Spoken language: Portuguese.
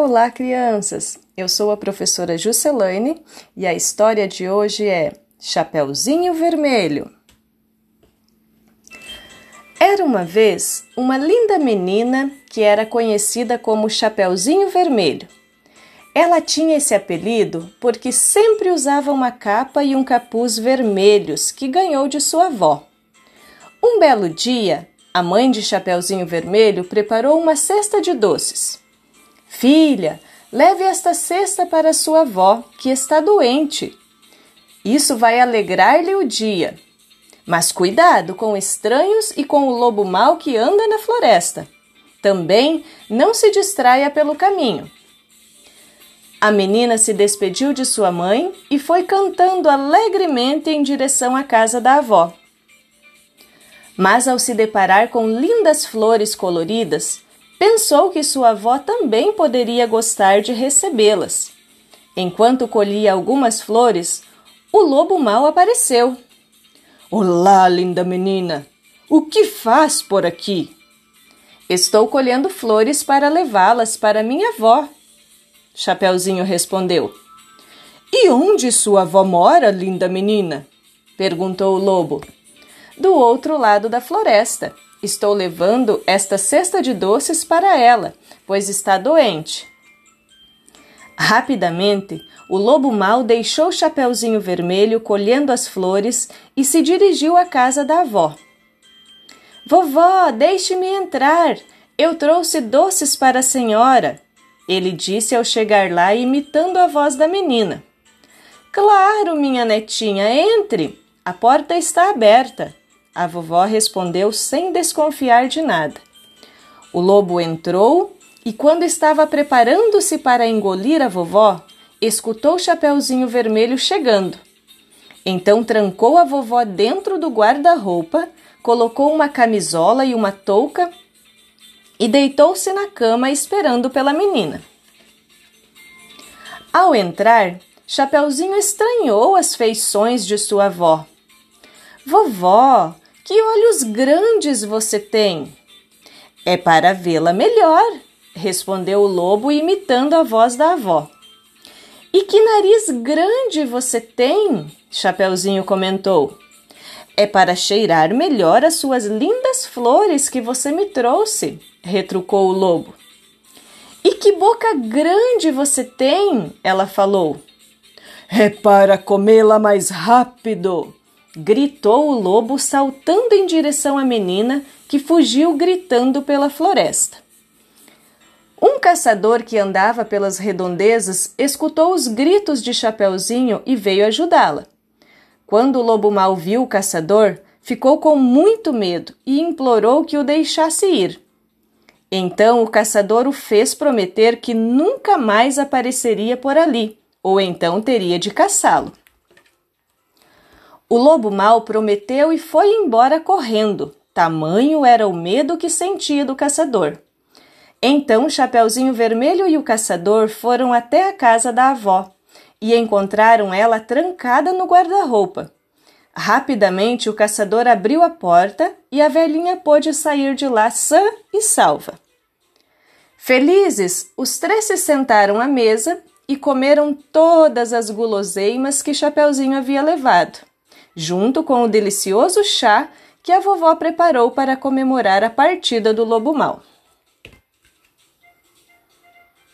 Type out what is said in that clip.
Olá, crianças! Eu sou a professora Juscelane e a história de hoje é Chapeuzinho Vermelho. Era uma vez uma linda menina que era conhecida como Chapeuzinho Vermelho. Ela tinha esse apelido porque sempre usava uma capa e um capuz vermelhos que ganhou de sua avó. Um belo dia, a mãe de Chapeuzinho Vermelho preparou uma cesta de doces. Filha, leve esta cesta para sua avó, que está doente. Isso vai alegrar-lhe o dia. Mas cuidado com estranhos e com o lobo mau que anda na floresta. Também não se distraia pelo caminho. A menina se despediu de sua mãe e foi cantando alegremente em direção à casa da avó. Mas ao se deparar com lindas flores coloridas, pensou que sua avó também poderia gostar de recebê-las. Enquanto colhia algumas flores, o lobo mau apareceu. Olá, linda menina! O que faz por aqui? Estou colhendo flores para levá-las para minha avó. Chapeuzinho respondeu. E onde sua avó mora, linda menina? perguntou o lobo. Do outro lado da floresta, Estou levando esta cesta de doces para ela, pois está doente. Rapidamente, o lobo mau deixou o Chapeuzinho Vermelho colhendo as flores e se dirigiu à casa da avó. Vovó, deixe-me entrar. Eu trouxe doces para a senhora, ele disse ao chegar lá, imitando a voz da menina. Claro, minha netinha, entre. A porta está aberta. A vovó respondeu sem desconfiar de nada. O lobo entrou e, quando estava preparando-se para engolir a vovó, escutou o Chapeuzinho Vermelho chegando. Então trancou a vovó dentro do guarda-roupa, colocou uma camisola e uma touca e deitou-se na cama esperando pela menina. Ao entrar, Chapeuzinho estranhou as feições de sua avó. Vovó, que olhos grandes você tem! É para vê-la melhor, respondeu o lobo, imitando a voz da avó. E que nariz grande você tem! Chapeuzinho comentou. É para cheirar melhor as suas lindas flores que você me trouxe, retrucou o lobo. E que boca grande você tem! Ela falou. É para comê-la mais rápido, gritou o lobo, saltando em direção à menina, que fugiu gritando pela floresta. Um caçador que andava pelas redondezas escutou os gritos de Chapeuzinho e veio ajudá-la. Quando o lobo mal viu o caçador, ficou com muito medo e implorou que o deixasse ir. Então o caçador o fez prometer que nunca mais apareceria por ali, ou então teria de caçá-lo. O lobo mau prometeu e foi embora correndo. Tamanho era o medo que sentia do caçador. Então Chapeuzinho Vermelho e o caçador foram até a casa da avó e encontraram ela trancada no guarda-roupa. Rapidamente o caçador abriu a porta e a velhinha pôde sair de lá sã e salva. Felizes, os três se sentaram à mesa e comeram todas as guloseimas que Chapeuzinho havia levado junto com o delicioso chá que a vovó preparou para comemorar a partida do lobo mau.